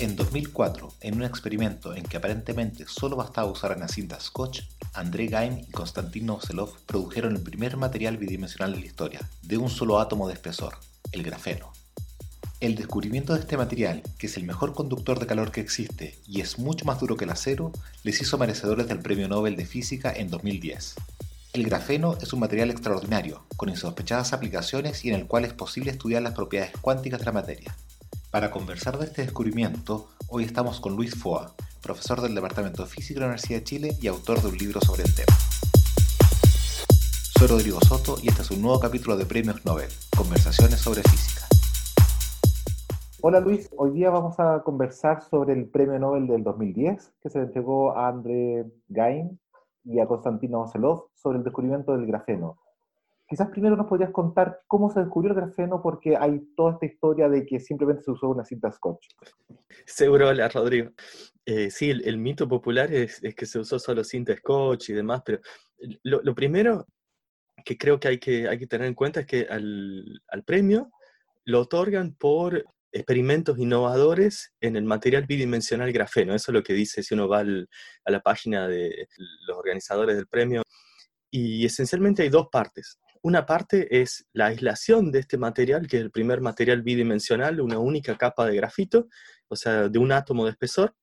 En 2004, en un experimento en que aparentemente solo bastaba usar una cinta scotch, André Geim y Konstantin Novoselov produjeron el primer material bidimensional de la historia, de un solo átomo de espesor, el grafeno. El descubrimiento de este material, que es el mejor conductor de calor que existe y es mucho más duro que el acero, les hizo merecedores del Premio Nobel de Física en 2010. El grafeno es un material extraordinario, con insospechadas aplicaciones y en el cual es posible estudiar las propiedades cuánticas de la materia. Para conversar de este descubrimiento, hoy estamos con Luis Foa, profesor del Departamento de Física de la Universidad de Chile y autor de un libro sobre el tema. Soy Rodrigo Soto y este es un nuevo capítulo de Premios Nobel, Conversaciones sobre Física. Hola Luis, hoy día vamos a conversar sobre el Premio Nobel del 2010 que se le entregó a André Gain y a Konstantin Ocelov sobre el descubrimiento del grafeno. Quizás primero nos podrías contar cómo se descubrió el grafeno, porque hay toda esta historia de que simplemente se usó una cinta scotch. Seguro, hola Rodrigo. Eh, sí, el, mito popular es, que se usó solo cinta scotch y demás, pero lo, primero que creo que hay, que hay que tener en cuenta es que al, premio lo otorgan por experimentos innovadores en el material bidimensional grafeno. Eso es lo que dice si uno va a la página de los organizadores del premio. Y esencialmente hay dos partes. Una parte es la aislación de este material, que es el primer material bidimensional, una única capa de grafito, o sea, de un átomo de espesor.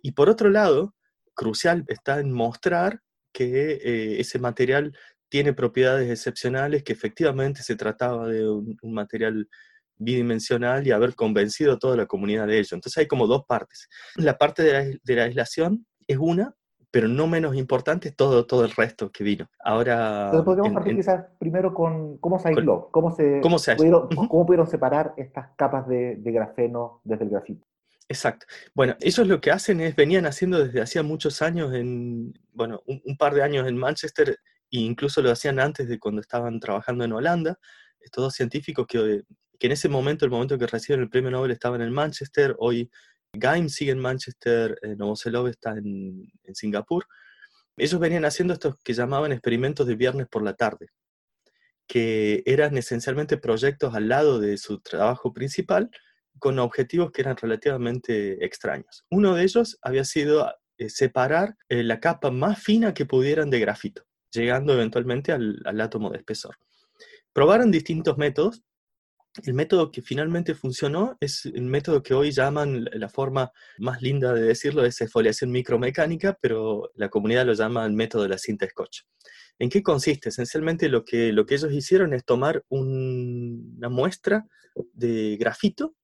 Y por otro lado, crucial está en mostrar que eh, ese material tiene propiedades excepcionales, que efectivamente se trataba de un, material bidimensional y haber convencido a toda la comunidad de ello. Entonces hay como dos partes. La parte de la aislación es una, pero no menos importante todo, todo el resto que vino. Ahora... podríamos partir quizás primero con cómo se aisló, cómo se, ¿cómo, pudieron, cómo pudieron separar estas capas de, de, grafeno desde el grafito. Exacto. Bueno, ellos lo que hacen es, venían haciendo desde hacía muchos años, en, bueno, un, par de años en Manchester, e incluso lo hacían antes de cuando estaban trabajando en Holanda, estos dos científicos que, que en ese momento, el momento que reciben el premio Nobel, estaban en Manchester, hoy Gaim sigue en Manchester, eh, Novoselov está en, Singapur. Ellos venían haciendo estos que llamaban experimentos de viernes por la tarde, que eran esencialmente proyectos al lado de su trabajo principal con objetivos que eran relativamente extraños. Uno de ellos había sido eh, separar eh, la capa más fina que pudieran de grafito, llegando eventualmente al, al átomo de espesor. Probaron distintos métodos, el método que finalmente funcionó es el método que hoy llaman, la forma más linda de decirlo es exfoliación micromecánica, pero la comunidad lo llama el método de la cinta scotch. ¿En qué consiste? Esencialmente lo que, lo que ellos hicieron es tomar una muestra de grafito.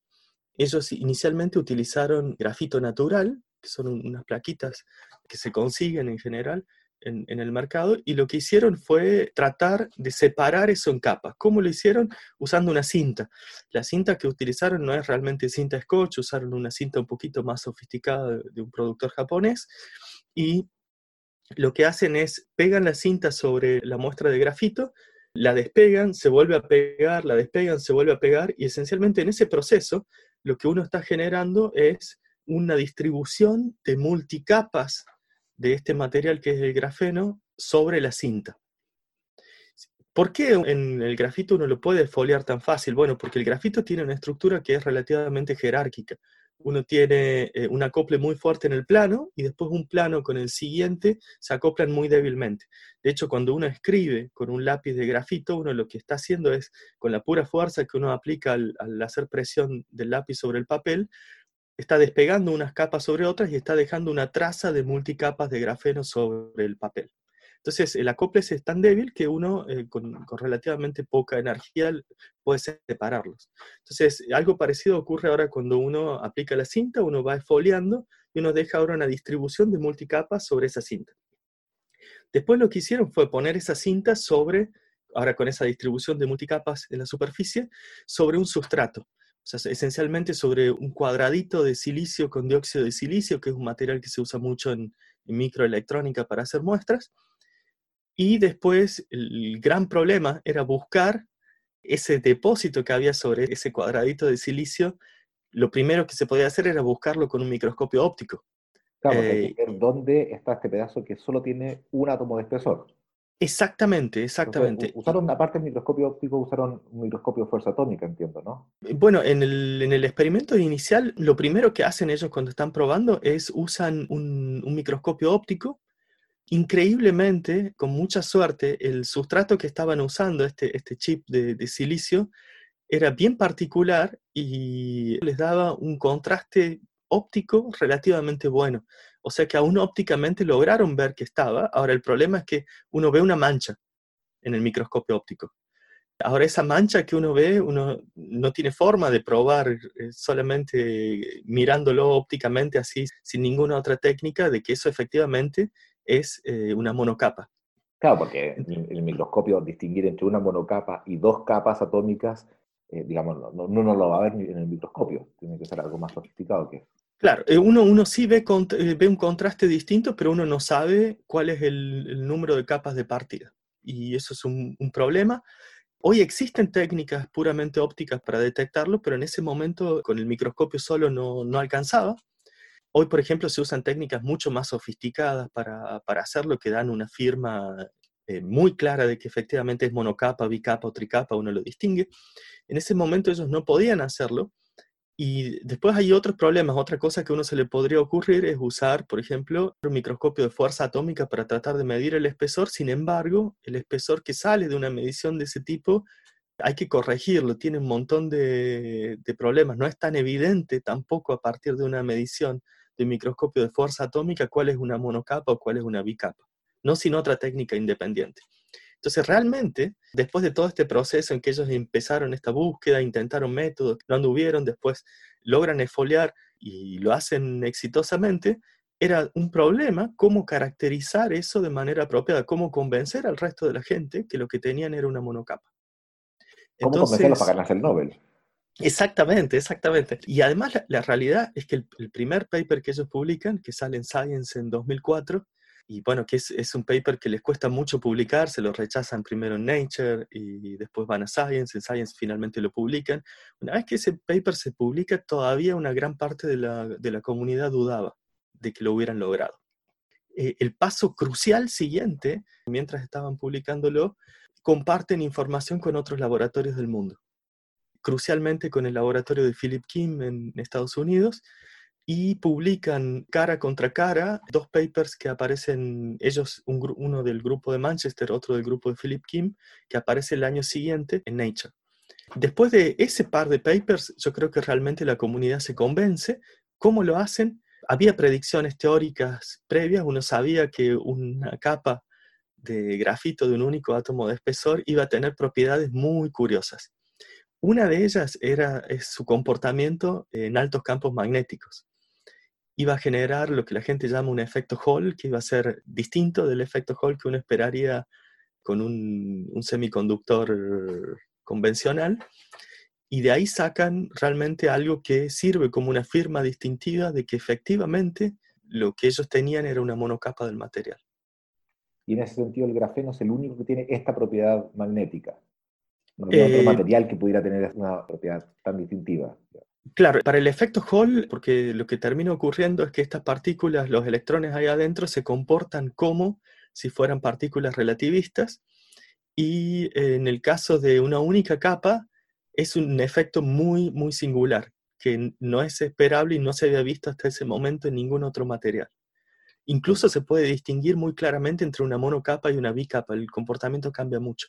Ellos inicialmente utilizaron grafito natural, que son unas plaquitas que se consiguen en general, en, el mercado y lo que hicieron fue tratar de separar eso en capas. ¿Cómo lo hicieron? Usando una cinta. La cinta que utilizaron no es realmente cinta scotch, usaron una cinta un poquito más sofisticada de un productor japonés y lo que hacen es pegan la cinta sobre la muestra de grafito, la despegan, se vuelve a pegar, la despegan, se vuelve a pegar y esencialmente en ese proceso lo que uno está generando es una distribución de multicapas de este material que es el grafeno sobre la cinta. ¿Por qué en el grafito uno lo puede foliar tan fácil? Bueno, porque el grafito tiene una estructura que es relativamente jerárquica. Uno tiene eh, un acople muy fuerte en el plano y después un plano con el siguiente se acoplan muy débilmente. De hecho, cuando uno escribe con un lápiz de grafito, uno lo que está haciendo es, con la pura fuerza que uno aplica al hacer presión del lápiz sobre el papel, está despegando unas capas sobre otras y está dejando una traza de multicapas de grafeno sobre el papel. Entonces, el acople es tan débil que uno, eh, con, relativamente poca energía, puede separarlos. Entonces, algo parecido ocurre ahora cuando uno aplica la cinta, uno va esfoliando y uno deja ahora una distribución de multicapas sobre esa cinta. Después lo que hicieron fue poner esa cinta sobre, ahora con esa distribución de multicapas en la superficie, sobre un sustrato esencialmente sobre un cuadradito de silicio con dióxido de silicio, que es un material que se usa mucho en, microelectrónica para hacer muestras. Y después el gran problema era buscar ese depósito que había sobre ese cuadradito de silicio. Lo primero que se podía hacer era buscarlo con un microscopio óptico. Claro, eh, dónde está este pedazo que solo tiene un átomo de espesor. Exactamente, exactamente. usaron, aparte del microscopio óptico, usaron un microscopio de fuerza atómica, entiendo, ¿no? Eh, bueno, en el, en el, experimento inicial, lo primero que hacen ellos cuando están probando es usan un, un microscopio óptico. Increíblemente, con mucha suerte, el sustrato que estaban usando, este, este chip de, de silicio, era bien particular y les daba un contraste óptico relativamente bueno. O sea que aún ópticamente lograron ver que estaba. Ahora el problema es que uno ve una mancha en el microscopio óptico. Ahora esa mancha que uno ve, uno no tiene forma de probar eh, solamente mirándolo ópticamente así, sin ninguna otra técnica, de que eso efectivamente es eh, una monocapa. Claro, porque en el microscopio distinguir entre una monocapa y dos capas atómicas, eh, digamos, no, no, lo va a ver en el microscopio, tiene que ser algo más sofisticado que eso. Claro, eh, uno, uno sí ve, eh, ve, un contraste distinto, pero uno no sabe cuál es el, número de capas de partida. Y eso es un, problema. Hoy existen técnicas puramente ópticas para detectarlo, pero en ese momento con el microscopio solo no, no alcanzaba. Hoy, por ejemplo, se usan técnicas mucho más sofisticadas para, para hacerlo, que dan una firma eh, muy clara de que efectivamente es monocapa, bicapa o tricapa, uno lo distingue. En ese momento ellos no podían hacerlo y después hay otros problemas. Otra cosa que uno se le podría ocurrir es usar, por ejemplo, un microscopio de fuerza atómica para tratar de medir el espesor. Sin embargo, el espesor que sale de una medición de ese tipo hay que corregirlo, tiene un montón de, problemas. No es tan evidente tampoco a partir de una medición de microscopio de fuerza atómica cuál es una monocapa o cuál es una bicapa, no sin otra técnica independiente. Entonces, realmente, después de todo este proceso en que ellos empezaron esta búsqueda, intentaron métodos, no anduvieron, después logran esfoliar y lo hacen exitosamente, era un problema cómo caracterizar eso de manera apropiada, cómo convencer al resto de la gente que lo que tenían era una monocapa. ¿Cómo convencerlos para ganarse el Nobel? Exactamente, exactamente. Y además la, realidad es que el, el, primer paper que ellos publican, que sale en Science en 2004, y bueno, que es, un paper que les cuesta mucho publicar, se lo rechazan primero en Nature y después van a Science, en Science finalmente lo publican. Una vez que ese paper se publica, todavía una gran parte de la, comunidad dudaba de que lo hubieran logrado. Eh, el paso crucial siguiente, mientras estaban publicándolo, comparten información con otros laboratorios del mundo, crucialmente con el laboratorio de Philip Kim en Estados Unidos, y publican cara contra cara dos papers que aparecen, ellos, uno del grupo de Manchester, otro del grupo de Philip Kim, que aparece el año siguiente en Nature. Después de ese par de papers, yo creo que realmente la comunidad se convence. ¿Cómo lo hacen? Había predicciones teóricas previas, uno sabía que una capa de grafito de un único átomo de espesor iba a tener propiedades muy curiosas. Una de ellas era su comportamiento en altos campos magnéticos iba a generar lo que la gente llama un efecto Hall, que iba a ser distinto del efecto Hall que uno esperaría con un, semiconductor convencional. Y de ahí sacan realmente algo que sirve como una firma distintiva de que efectivamente lo que ellos tenían era una monocapa del material. Y en ese sentido el grafeno es el único que tiene esta propiedad magnética. No hay otro eh, material que pudiera tener una propiedad tan distintiva. Claro, para el efecto Hall, porque lo que termina ocurriendo es que estas partículas, los electrones ahí adentro, se comportan como si fueran partículas relativistas y en el caso de una única capa es un efecto muy, muy singular, que no es esperable y no se había visto hasta ese momento en ningún otro material. Incluso se puede distinguir muy claramente entre una monocapa y una bicapa, el comportamiento cambia mucho.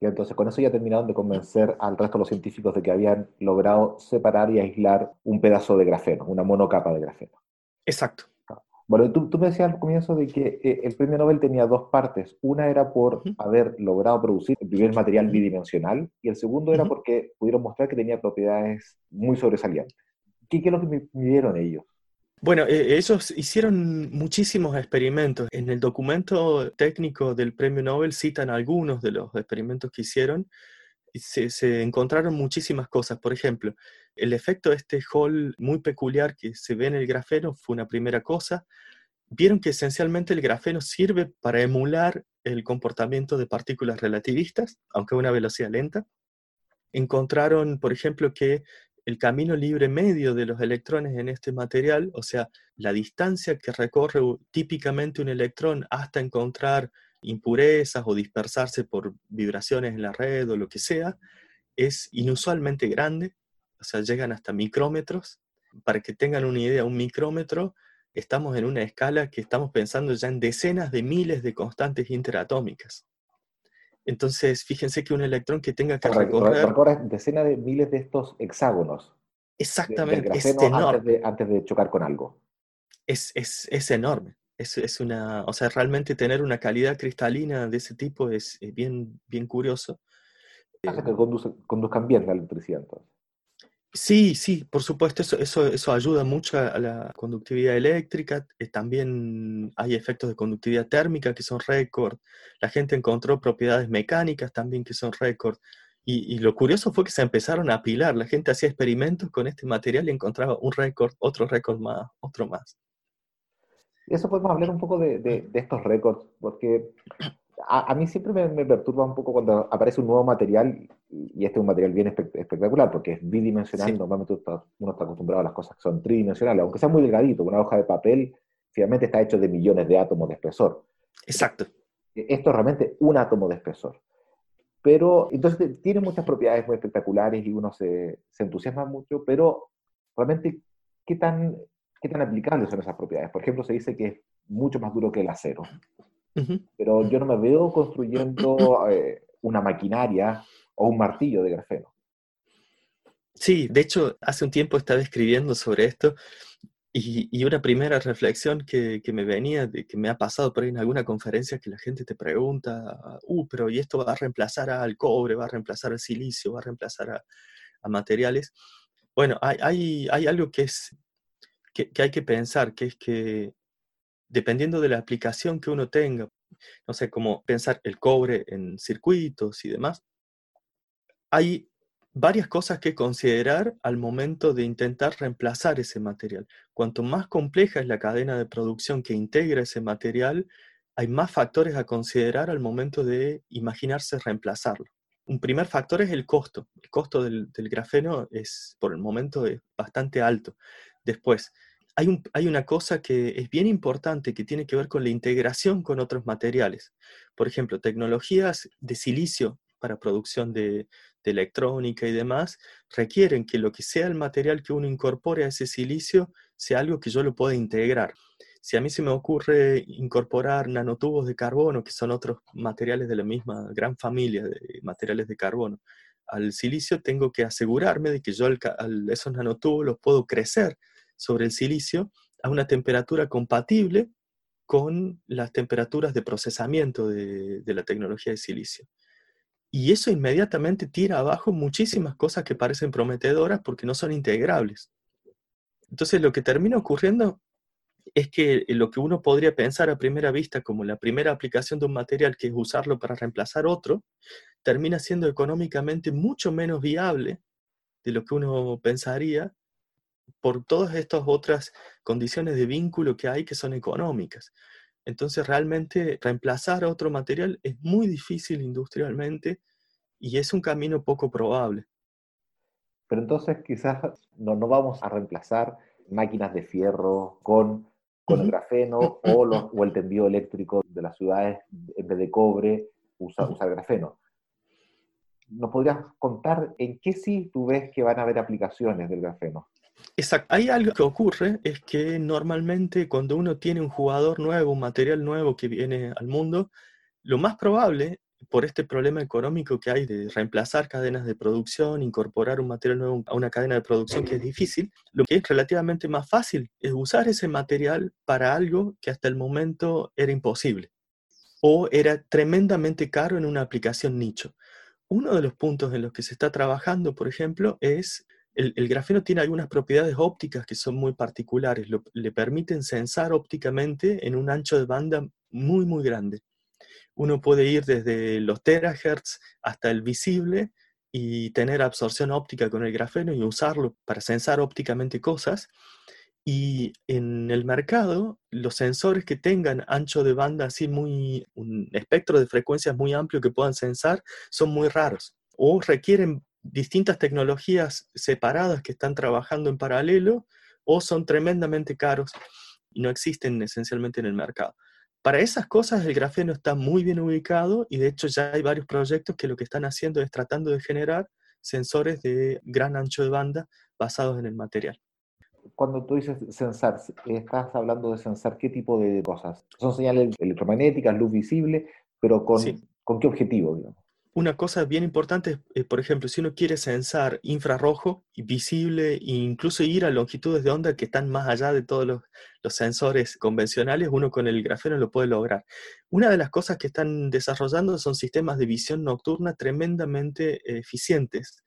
Y entonces con eso ya terminaron de convencer al resto de los científicos de que habían logrado separar y aislar un pedazo de grafeno, una monocapa de grafeno. Exacto. Bueno, tú, me decías al comienzo de que eh, el premio Nobel tenía dos partes. Una era por haber logrado producir el primer material bidimensional y el segundo era porque pudieron mostrar que tenía propiedades muy sobresalientes. ¿Qué, qué es lo que midieron ellos? Bueno, e, ellos hicieron muchísimos experimentos. En el documento técnico del premio Nobel citan algunos de los experimentos que hicieron y se, encontraron muchísimas cosas. Por ejemplo, el efecto de este Hall muy peculiar que se ve en el grafeno fue una primera cosa. Vieron que esencialmente el grafeno sirve para emular el comportamiento de partículas relativistas, aunque a una velocidad lenta. Encontraron, por ejemplo, que el camino libre medio de los electrones en este material, o sea, la distancia que recorre típicamente un electrón hasta encontrar impurezas o dispersarse por vibraciones en la red o lo que sea, es inusualmente grande, o sea, llegan hasta micrómetros. Para que tengan una idea, un micrómetro, estamos en una escala que estamos pensando ya en decenas de miles de constantes interatómicas. Entonces, fíjense que un electrón que tenga que recorrer... decenas de miles de estos hexágonos. Exactamente, es enorme. Antes de, chocar con algo. Es, es, enorme. Es, es, una, o sea, realmente tener una calidad cristalina de ese tipo es, bien, bien curioso. Hace que conduzcan bien la electricidad entonces. Sí, sí, por supuesto, eso, ayuda mucho a la conductividad eléctrica. Eh, también hay efectos de conductividad térmica que son récord. La gente encontró propiedades mecánicas también que son récord. Y, lo curioso fue que se empezaron a apilar. La gente hacía experimentos con este material y encontraba un récord, otro récord más, otro más. Eso podemos hablar un poco de estos récords, porque a, mí siempre me, perturba un poco cuando aparece un nuevo material, y este es un material bien espectacular, porque es bidimensional, normalmente uno está acostumbrado a las cosas que son tridimensionales, aunque sea muy delgadito, una hoja de papel finalmente está hecho de millones de átomos de espesor. Exacto. E, esto es realmente un átomo de espesor. Pero, entonces, tiene muchas propiedades muy espectaculares y uno se, se entusiasma mucho, pero realmente, ¿qué tan, ¿qué tan aplicables son esas propiedades? Por ejemplo, se dice que es mucho más duro que el acero. Pero yo no me veo construyendo eh, una maquinaria o un martillo de grafeno. Sí, de hecho, hace un tiempo estaba escribiendo sobre esto y, una primera reflexión que, me venía, de, que me ha pasado por ahí en alguna conferencia, que la gente te pregunta, uh, pero ¿y esto va a reemplazar al cobre, va a reemplazar al silicio, va a reemplazar a, materiales? Bueno, hay, hay, algo que, es, que, que hay que pensar, que es que dependiendo de la aplicación que uno tenga, no sé, cómo pensar el cobre en circuitos y demás, hay varias cosas que considerar al momento de intentar reemplazar ese material. Cuanto más compleja es la cadena de producción que integra ese material, hay más factores a considerar al momento de imaginarse reemplazarlo. Un primer factor es el costo. El costo del, grafeno es, por el momento, bastante alto. Después, hay, una cosa que es bien importante que tiene que ver con la integración con otros materiales. Por ejemplo, tecnologías de silicio para producción de, electrónica y demás requieren que lo que sea el material que uno incorpore a ese silicio sea algo que yo lo pueda integrar. Si a mí se me ocurre incorporar nanotubos de carbono, que son otros materiales de la misma gran familia de materiales de carbono, al silicio tengo que asegurarme de que yo esos nanotubos los puedo crecer sobre el silicio a una temperatura compatible con las temperaturas de procesamiento de, la tecnología de silicio. Y eso inmediatamente tira abajo muchísimas cosas que parecen prometedoras porque no son integrables. Entonces lo que termina ocurriendo es que lo que uno podría pensar a primera vista como la primera aplicación de un material que es usarlo para reemplazar otro, termina siendo económicamente mucho menos viable de lo que uno pensaría por todas estas otras condiciones de vínculo que hay que son económicas. Entonces realmente reemplazar otro material es muy difícil industrialmente y es un camino poco probable. Pero entonces quizás no, no vamos a reemplazar máquinas de fierro con, con el grafeno o, o, el tendido eléctrico de las ciudades en vez de cobre usar, usar grafeno. ¿Nos podrías contar en qué sí tú ves que van a haber aplicaciones del grafeno? Hay algo que ocurre, es que normalmente cuando uno tiene un jugador nuevo, un material nuevo que viene al mundo, lo más probable, por este problema económico que hay de reemplazar cadenas de producción, incorporar un material nuevo a una cadena de producción que es difícil, lo que es relativamente más fácil es usar ese material para algo que hasta el momento era imposible o era tremendamente caro en una aplicación nicho. Uno de los puntos en los que se está trabajando, por ejemplo, es el, grafeno tiene algunas propiedades ópticas que son muy particulares, le permiten sensar ópticamente en un ancho de banda muy, muy grande. Uno puede ir desde los terahertz hasta el visible y tener absorción óptica con el grafeno y usarlo para sensar ópticamente cosas. Y en el mercado, los sensores que tengan ancho de banda así muy, un espectro de frecuencias muy amplio que puedan sensar, son muy raros o requieren distintas tecnologías separadas que están trabajando en paralelo o son tremendamente caros y no existen esencialmente en el mercado. Para esas cosas el grafeno está muy bien ubicado y de hecho ya hay varios proyectos que lo que están haciendo es tratando de generar sensores de gran ancho de banda basados en el material. Cuando tú dices sensar, estás hablando de sensar qué tipo de cosas. Son señales electromagnéticas, luz visible, pero con, ¿con qué objetivo? Digamos? Una cosa bien importante es, por ejemplo, si uno quiere sensar infrarrojo y visible e incluso ir a longitudes de onda que están más allá de todos los, sensores convencionales, uno con el grafeno lo puede lograr. Una de las cosas que están desarrollando son sistemas de visión nocturna tremendamente eficientes.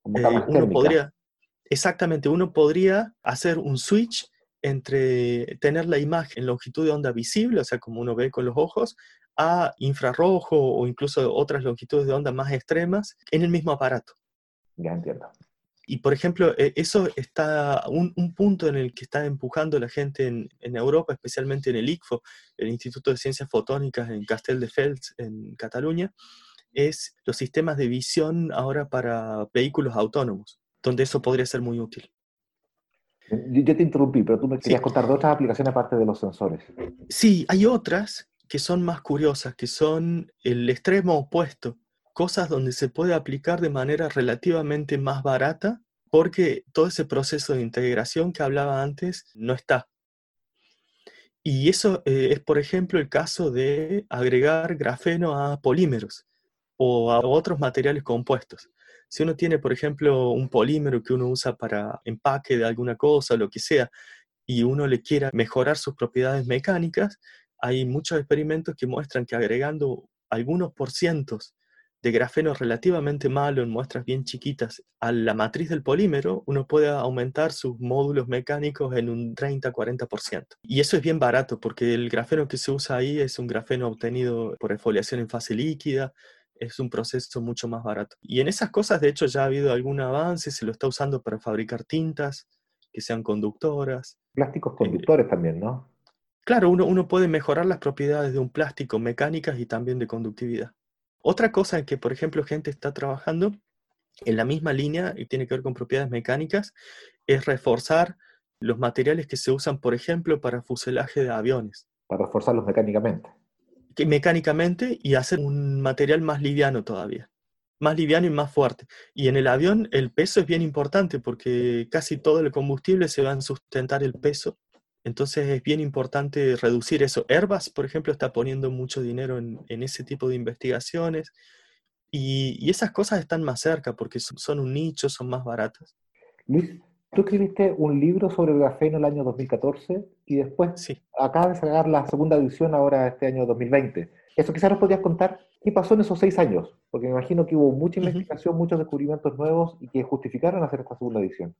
Como eh, uno podría, exactamente, uno podría hacer un switch entre tener la imagen en longitud de onda visible, o sea, como uno ve con los ojos, a infrarrojo o incluso otras longitudes de onda más extremas en el mismo aparato. Ya entiendo. Y por ejemplo, e, eso está un, punto en el que está empujando la gente en, Europa, especialmente en el ICFO, el Instituto de Ciencias Fotónicas en Castelldefels, en Cataluña, es los sistemas de visión ahora para vehículos autónomos, donde eso podría ser muy útil. Yo te interrumpí, pero tú me querías contar de otras aplicaciones aparte de los sensores. Sí, hay otras que son más curiosas, que son el extremo opuesto, cosas donde se puede aplicar de manera relativamente más barata porque todo ese proceso de integración que hablaba antes no está. Y eso eh, es, por ejemplo, el caso de agregar grafeno a polímeros o a otros materiales compuestos. Si uno tiene, por ejemplo, un polímero que uno usa para empaque de alguna cosa, lo que sea, y uno le quiera mejorar sus propiedades mecánicas, hay muchos experimentos que muestran que agregando algunos por cientos de grafeno relativamente malo en muestras bien chiquitas a la matriz del polímero, uno puede aumentar sus módulos mecánicos en un 30-40%. Y eso es bien barato porque el grafeno que se usa ahí es un grafeno obtenido por exfoliación en fase líquida, es un proceso mucho más barato. Y en esas cosas, de hecho, ya ha habido algún avance, se lo está usando para fabricar tintas que sean conductoras. Plásticos conductores también, ¿no? Claro, uno, puede mejorar las propiedades de un plástico mecánicas y también de conductividad. Otra cosa en que, por ejemplo, gente está trabajando en la misma línea y tiene que ver con propiedades mecánicas es reforzar los materiales que se usan, por ejemplo, para fuselaje de aviones. Para reforzarlos mecánicamente. Que, mecánicamente y hacer un material más liviano todavía. Más liviano y más fuerte. Y en el avión el peso es bien importante porque casi todo el combustible se va a sustentar el peso entonces es bien importante reducir eso. Airbus, por ejemplo, está poniendo mucho dinero en, ese tipo de investigaciones y, esas cosas están más cerca porque son, un nicho, son más baratas. Luis, tú escribiste un libro sobre el grafeno en el año 2014 y después sí. acabas de sacar la segunda edición ahora este año 2020. Eso quizás nos podrías contar qué pasó en esos seis años, porque me imagino que hubo mucha investigación, muchos descubrimientos nuevos y que justificaron hacer esta segunda edición.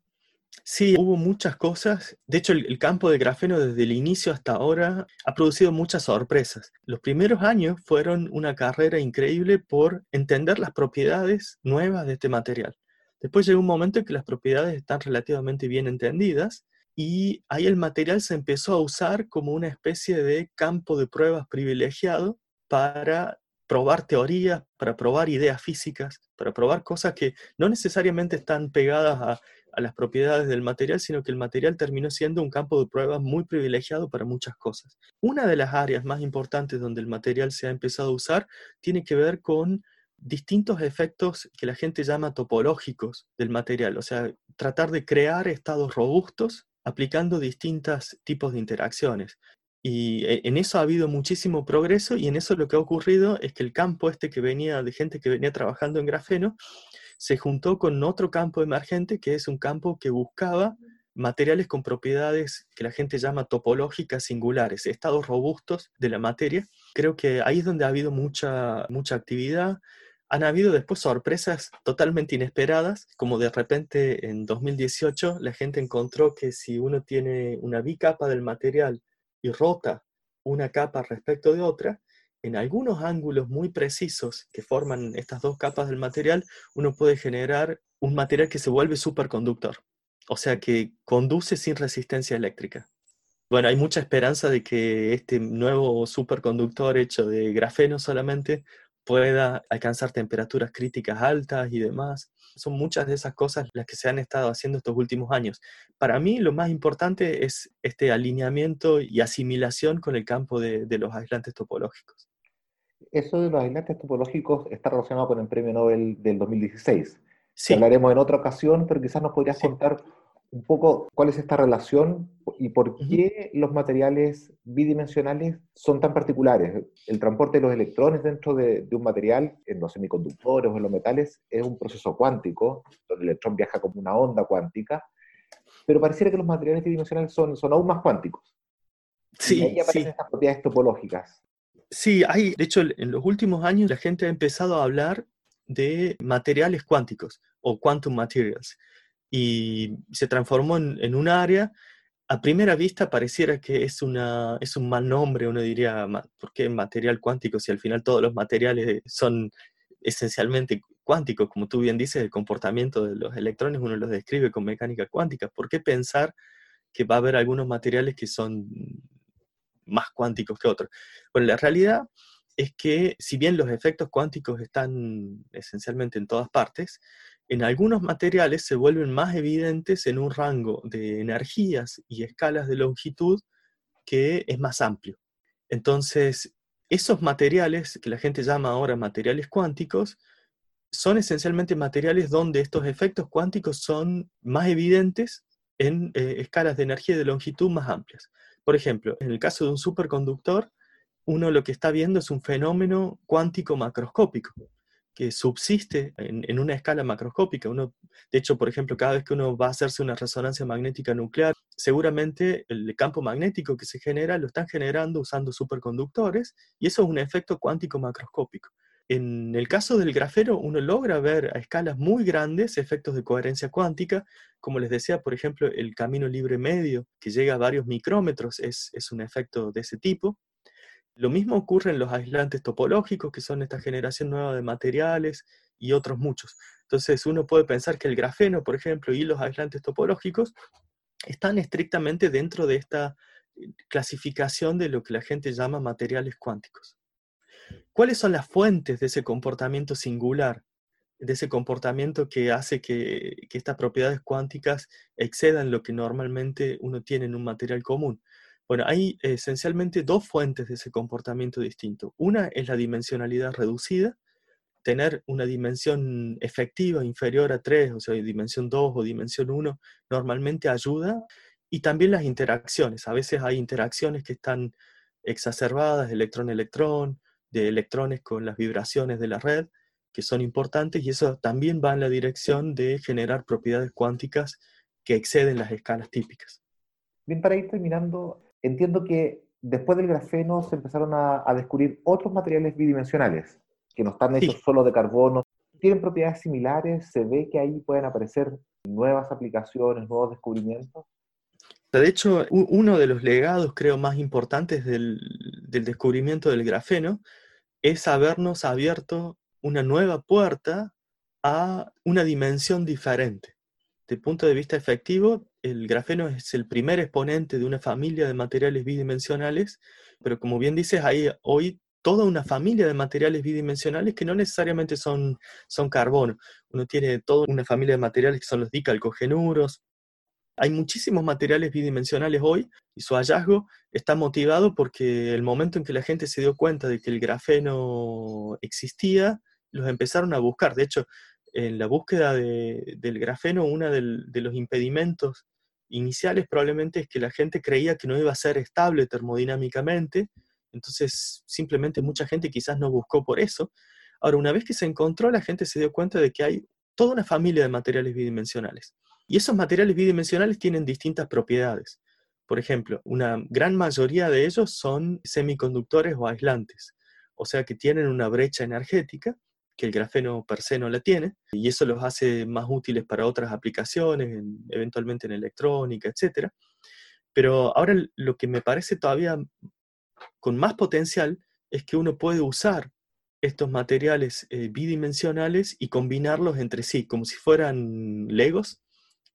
Sí, hubo muchas cosas. De hecho, el, campo de grafeno desde el inicio hasta ahora ha producido muchas sorpresas. Los primeros años fueron una carrera increíble por entender las propiedades nuevas de este material. Después llegó un momento en que las propiedades están relativamente bien entendidas y ahí el material se empezó a usar como una especie de campo de pruebas privilegiado para probar teorías, para probar ideas físicas, para probar cosas que no necesariamente están pegadas a a las propiedades del material, sino que el material terminó siendo un campo de pruebas muy privilegiado para muchas cosas. Una de las áreas más importantes donde el material se ha empezado a usar tiene que ver con distintos efectos que la gente llama topológicos del material, o sea, tratar de crear estados robustos aplicando distintos tipos de interacciones. Y e, en eso ha habido muchísimo progreso y en eso lo que ha ocurrido es que el campo este que venía de gente que venía trabajando en grafeno se juntó con otro campo emergente que es un campo que buscaba materiales con propiedades que la gente llama topológicas singulares, estados robustos de la materia. Creo que ahí es donde ha habido mucha, mucha actividad. Han habido después sorpresas totalmente inesperadas, como de repente en 2018 la gente encontró que si uno tiene una bicapa del material y rota una capa respecto de otra, en algunos ángulos muy precisos que forman estas dos capas del material, uno puede generar un material que se vuelve superconductor, o sea que conduce sin resistencia eléctrica. Bueno, hay mucha esperanza de que este nuevo superconductor hecho de grafeno solamente pueda alcanzar temperaturas críticas altas y demás. Son muchas de esas cosas las que se han estado haciendo estos últimos años. Para mí lo más importante es este alineamiento y asimilación con el campo de, los aislantes topológicos. Eso de los aislantes topológicos está relacionado con el premio Nobel del 2016. Sí. Hablaremos en otra ocasión, pero quizás nos podrías contar un poco cuál es esta relación y por qué los materiales bidimensionales son tan particulares. El transporte de los electrones dentro de, un material, en los semiconductores o en los metales, es un proceso cuántico, donde el electrón viaja como una onda cuántica, pero pareciera que los materiales bidimensionales son, son aún más cuánticos. Sí, y ahí aparecen estas propiedades topológicas. Sí, hay, de hecho, en los últimos años la gente ha empezado a hablar de materiales cuánticos o quantum materials y se transformó en, un área, a primera vista pareciera que es, una, es un mal nombre, uno diría, ¿por qué material cuántico si al final todos los materiales son esencialmente cuánticos? Como tú bien dices, el comportamiento de los electrones uno los describe con mecánica cuántica. ¿Por qué pensar que va a haber algunos materiales que son más cuánticos que otros? Bueno, la realidad es que si bien los efectos cuánticos están esencialmente en todas partes, en algunos materiales se vuelven más evidentes en un rango de energías y escalas de longitud que es más amplio. Entonces, esos materiales, que la gente llama ahora materiales cuánticos, son esencialmente materiales donde estos efectos cuánticos son más evidentes en eh, escalas de energía y de longitud más amplias. Por ejemplo, en el caso de un superconductor, uno lo que está viendo es un fenómeno cuántico macroscópico que subsiste en, una escala macroscópica. Uno, de hecho, por ejemplo, cada vez que uno va a hacerse una resonancia magnética nuclear, seguramente el campo magnético que se genera lo están generando usando superconductores y eso es un efecto cuántico macroscópico. En el caso del grafeno, uno logra ver a escalas muy grandes efectos de coherencia cuántica. Como les decía, por ejemplo, el camino libre medio, que llega a varios micrómetros, es, es un efecto de ese tipo. Lo mismo ocurre en los aislantes topológicos, que son esta generación nueva de materiales y otros muchos. Entonces uno puede pensar que el grafeno, por ejemplo, y los aislantes topológicos están estrictamente dentro de esta eh, clasificación de lo que la gente llama materiales cuánticos. ¿Cuáles son las fuentes de ese comportamiento singular, de ese comportamiento que hace que, estas propiedades cuánticas excedan lo que normalmente uno tiene en un material común? Bueno, hay esencialmente dos fuentes de ese comportamiento distinto. Una es la dimensionalidad reducida, tener una dimensión efectiva inferior a 3, o sea, dimensión 2 o dimensión 1, normalmente ayuda. Y también las interacciones. A veces hay interacciones que están exacerbadas, electrón-electrón, de electrones con las vibraciones de la red, que son importantes y eso también va en la dirección de generar propiedades cuánticas que exceden las escalas típicas. Bien, para ir terminando, entiendo que después del grafeno se empezaron a, descubrir otros materiales bidimensionales, que no están hechos solo de carbono, tienen propiedades similares, se ve que ahí pueden aparecer nuevas aplicaciones, nuevos descubrimientos. De hecho, uno de los legados, creo, más importantes del, del descubrimiento del grafeno es habernos abierto una nueva puerta a una dimensión diferente. Desde el punto de vista efectivo, el grafeno es el primer exponente de una familia de materiales bidimensionales, pero como bien dices, hay hoy toda una familia de materiales bidimensionales que no necesariamente son, son carbono. Uno tiene toda una familia de materiales que son los dicalcogenuros. Hay muchísimos materiales bidimensionales hoy y su hallazgo está motivado porque el momento en que la gente se dio cuenta de que el grafeno existía, los empezaron a buscar. De hecho, en la búsqueda del grafeno, uno de los impedimentos iniciales probablemente es que la gente creía que no iba a ser estable termodinámicamente, entonces simplemente mucha gente quizás no buscó por eso. Ahora, una vez que se encontró, la gente se dio cuenta de que hay toda una familia de materiales bidimensionales. Y esos materiales bidimensionales tienen distintas propiedades. Por ejemplo, una gran mayoría de ellos son semiconductores o aislantes, o sea que tienen una brecha energética que el grafeno per se no la tiene, y eso los hace más útiles para otras aplicaciones, eventualmente en electrónica, etc. Pero ahora lo que me parece todavía con más potencial es que uno puede usar estos materiales eh, bidimensionales y combinarlos entre sí, como si fueran legos.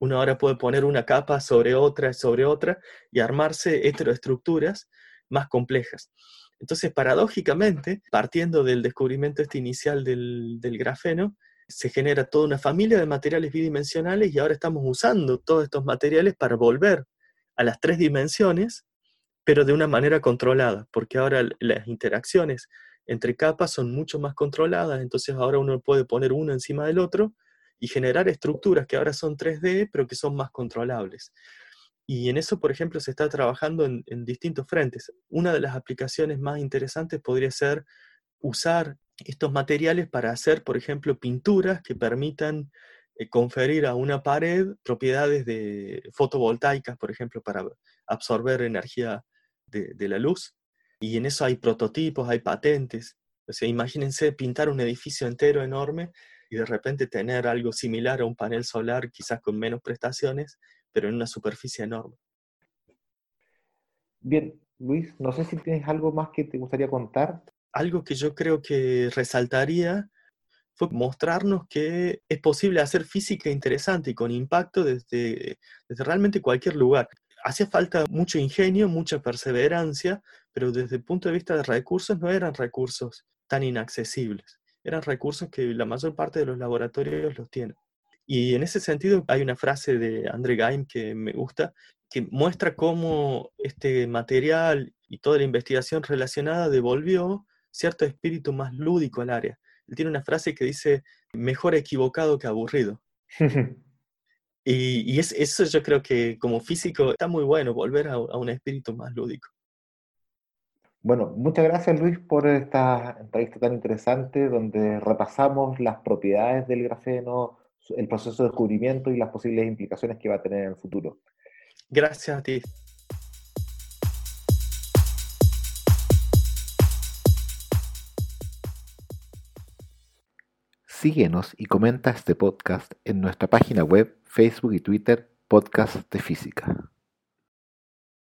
Uno ahora puede poner una capa sobre otra, sobre otra, y armarse heteroestructuras más complejas. Entonces, paradójicamente, partiendo del descubrimiento este inicial del, del grafeno, se genera toda una familia de materiales bidimensionales y ahora estamos usando todos estos materiales para volver a las tres dimensiones, pero de una manera controlada, porque ahora las interacciones entre capas son mucho más controladas, entonces ahora uno puede poner uno encima del otro y generar estructuras que ahora son 3D, pero que son más controlables. Y en eso, por ejemplo, se está trabajando en, distintos frentes. Una de las aplicaciones más interesantes podría ser usar estos materiales para hacer, por ejemplo, pinturas que permitan eh, conferir a una pared propiedades de fotovoltaicas, por ejemplo, para absorber energía de, de, la luz. Y en eso hay prototipos, hay patentes. O sea, imagínense pintar un edificio entero enorme y de repente tener algo similar a un panel solar, quizás con menos prestaciones, pero en una superficie enorme. Bien, Luis, no sé si tienes algo más que te gustaría contar. Algo que yo creo que resaltaría fue mostrarnos que es posible hacer física interesante y con impacto desde, desde realmente cualquier lugar. Hacía falta mucho ingenio, mucha perseverancia, pero desde el punto de vista de recursos no eran recursos tan inaccesibles. Eran recursos que la mayor parte de los laboratorios los tienen. Y en ese sentido hay una frase de André Geim que me gusta, que muestra cómo este material y toda la investigación relacionada devolvió cierto espíritu más lúdico al área. Él tiene una frase que dice, mejor equivocado que aburrido. y, es, eso yo creo que como físico está muy bueno, volver a, a un espíritu más lúdico. Bueno, muchas gracias Luis por esta entrevista tan interesante donde repasamos las propiedades del grafeno, el proceso de descubrimiento y las posibles implicaciones que va a tener en el futuro. Gracias a ti. Síguenos y comenta este podcast en nuestra página web, Facebook y Twitter, Podcast de Física.